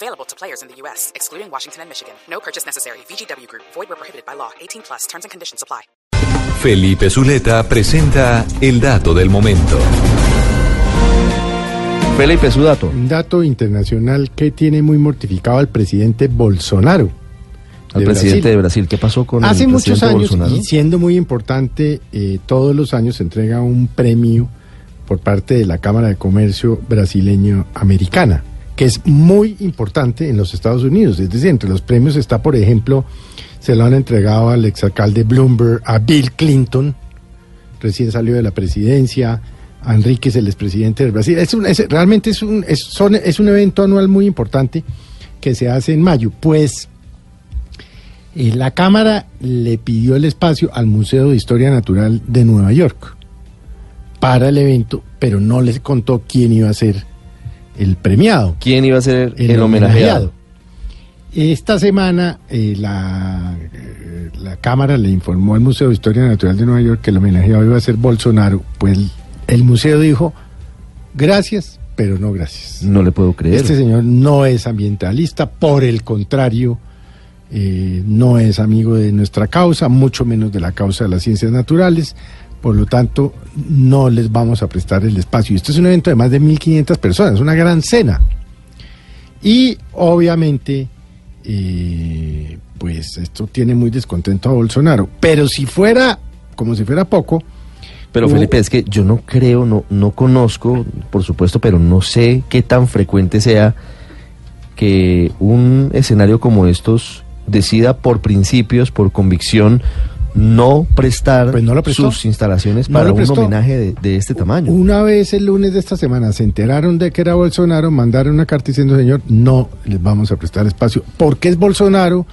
Available to players in the U.S., excluding Washington and Michigan. No purchase necessary. VGW Group. Void where prohibited by law. 18 plus. Terms and conditions apply. Felipe Zuleta presenta el dato del momento. Felipe, su dato. Un dato internacional que tiene muy mortificado al presidente Bolsonaro. Al de presidente Brasil. de Brasil. ¿Qué pasó con Hace el muchos años, Bolsonaro? y siendo muy importante, eh, todos los años se entrega un premio por parte de la Cámara de Comercio Brasileño-Americana, que es muy importante en los Estados Unidos. Es decir, entre los premios está, por ejemplo, se lo han entregado al exalcalde Bloomberg, a Bill Clinton, recién salió de la presidencia, a Enríquez, el expresidente del Brasil. Es un- es- realmente es un, es, es un evento anual muy importante que se hace en mayo. Pues eh, la Cámara le pidió el espacio al Museo de Historia Natural de Nueva York para el evento, pero no les contó quién iba a ser el premiado. ¿Quién iba a ser el, homenajeado? Esta semana eh, la, eh, la Cámara le informó al Museo de Historia Natural de Nueva York que el homenajeado iba a ser Bolsonaro. Pues el museo dijo, gracias, pero no gracias. No le puedo creer. Este señor no es ambientalista, por el contrario, eh, no es amigo de nuestra causa, mucho menos de la causa de las ciencias naturales. Por lo tanto, no les vamos a prestar el espacio. Esto es un evento de más de 1.500 personas, una gran cena. Y obviamente, eh, pues esto tiene muy descontento a Bolsonaro. Pero si fuera, como si fuera poco, Pero hubo- Felipe, es que yo no creo, no, no conozco, por supuesto, pero no sé qué tan frecuente sea que un escenario como estos decida por principios, por convicción, no prestar Pues no lo prestó. sus instalaciones para un homenaje de, de este tamaño. Una vez el lunes de esta semana se enteraron de que era Bolsonaro, mandaron una carta diciendo, señor, no les vamos a prestar espacio, porque es Bolsonaro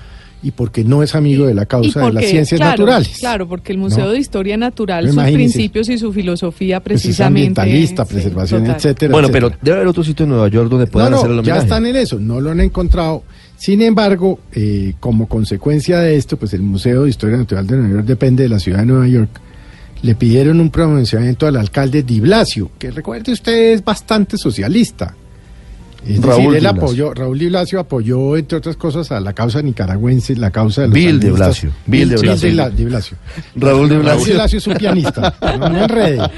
y porque no es amigo de la causa de las ciencias claro, naturales. Claro, porque el Museo ¿No? de Historia Natural, Pero sus principios y su filosofía Pues es precisamente. ambientalista, sí, preservación, etcétera. bueno, etcétera. pero debe haber otro sitio en Nueva York donde puedan no, hacer el ya están en eso, no lo han encontrado. Sin embargo, eh, como consecuencia de esto, pues el Museo de Historia Natural de Nueva York depende de la ciudad de Nueva York. Le pidieron un pronunciamiento al alcalde Di Blasio, que recuerde usted es bastante socialista. Es Raúl decir, Di él Blasio. apoyó, Raúl Di Blasio apoyó, entre otras cosas, a la causa nicaragüense, la causa de los Bill de. Blasio, Bill de Blasio. Di La- Di Blasio. Raúl de Raúl Di Blasio. Blasio es un pianista. No, no enrede.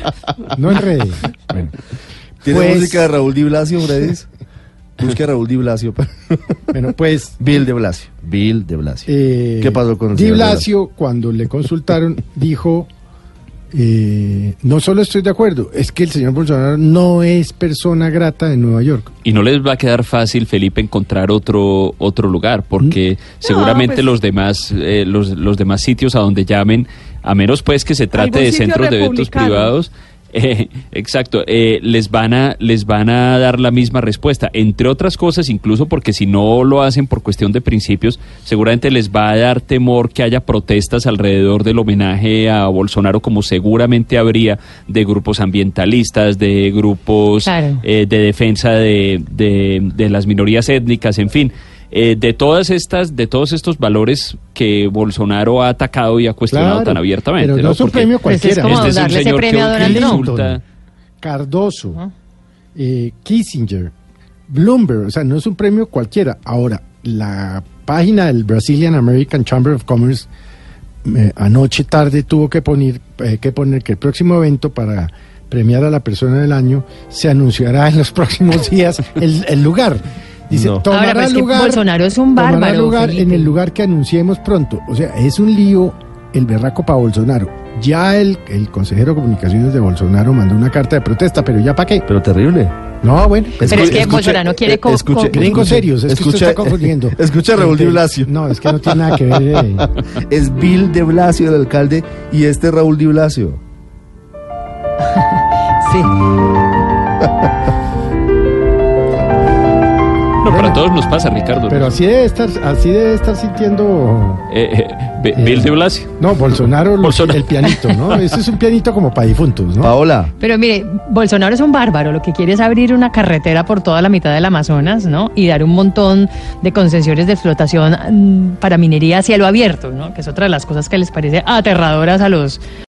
No enrede. Bueno. ¿Tiene Pues- música de Raúl Di Blasio, Fredis? Busque a Raúl Di Blasio. Bueno, pues Bill de Blasio. Bill de Blasio. Eh, ¿Qué pasó con el Di señor Blasio, cuando le consultaron, dijo, eh, no solo estoy de acuerdo, es que el señor Bolsonaro no es persona grata en Nueva York. Y no les va a quedar fácil, Felipe, encontrar otro otro lugar, porque seguramente pues- los demás eh, los, los demás sitios a donde llamen, a menos pues que se trate de centros de eventos privados, eh, exacto, eh, les van a les van a dar la misma respuesta, entre otras cosas, incluso porque si no lo hacen por cuestión de principios, seguramente les va a dar temor que haya protestas alrededor del homenaje a Bolsonaro, como seguramente habría de grupos ambientalistas, de grupos Claro. eh, de defensa de, de- de las minorías étnicas, en fin, eh, de todas estas, de todos estos valores que Bolsonaro ha atacado y ha cuestionado Claro, tan abiertamente. pero no es un Porque premio Pues es cualquiera. como este es un darle ese señor premio a que Donald Cardoso, eh, Kissinger, Bloomberg, o sea, no es un premio cualquiera. Ahora, la página del Brazilian American Chamber of Commerce eh, anoche tarde tuvo que poner, eh, que poner que el próximo evento para premiar a la persona del año se anunciará en los próximos días el, el lugar. Dice, No. tomará Ahora, pero es que lugar, Bolsonaro es un tomará bárbaro, lugar en el lugar que anunciemos pronto. O sea, es un lío el berraco para Bolsonaro. Ya el, el consejero de comunicaciones de Bolsonaro mandó una carta de protesta, pero ya para qué. Pero terrible. No, bueno. Pero es que Bolsonaro quiere co- escuche, co- Gringos serios, es que usted está confundiendo. Escucha a Raúl Di Entre- Blasio. No, es que no tiene nada que ver. eh. Es Bill de Blasio, el alcalde, y este Raúl Di Blasio. Sí. No, pero a todos nos pasa, Ricardo. Pero así debe estar, así debe estar sintiendo. Eh, eh, Be- Bill de Blasio. No, Bolsonaro, lo- Bolsonaro. el pianito, ¿no? Ese es un pianito como para difuntos, ¿no? Paola, Pero mire, Bolsonaro es un bárbaro, lo que quiere es abrir una carretera por toda la mitad del Amazonas, ¿no? Y dar un montón de concesiones de explotación mm, para minería a cielo abierto, ¿no? Que es otra de las cosas que les parece aterradoras a los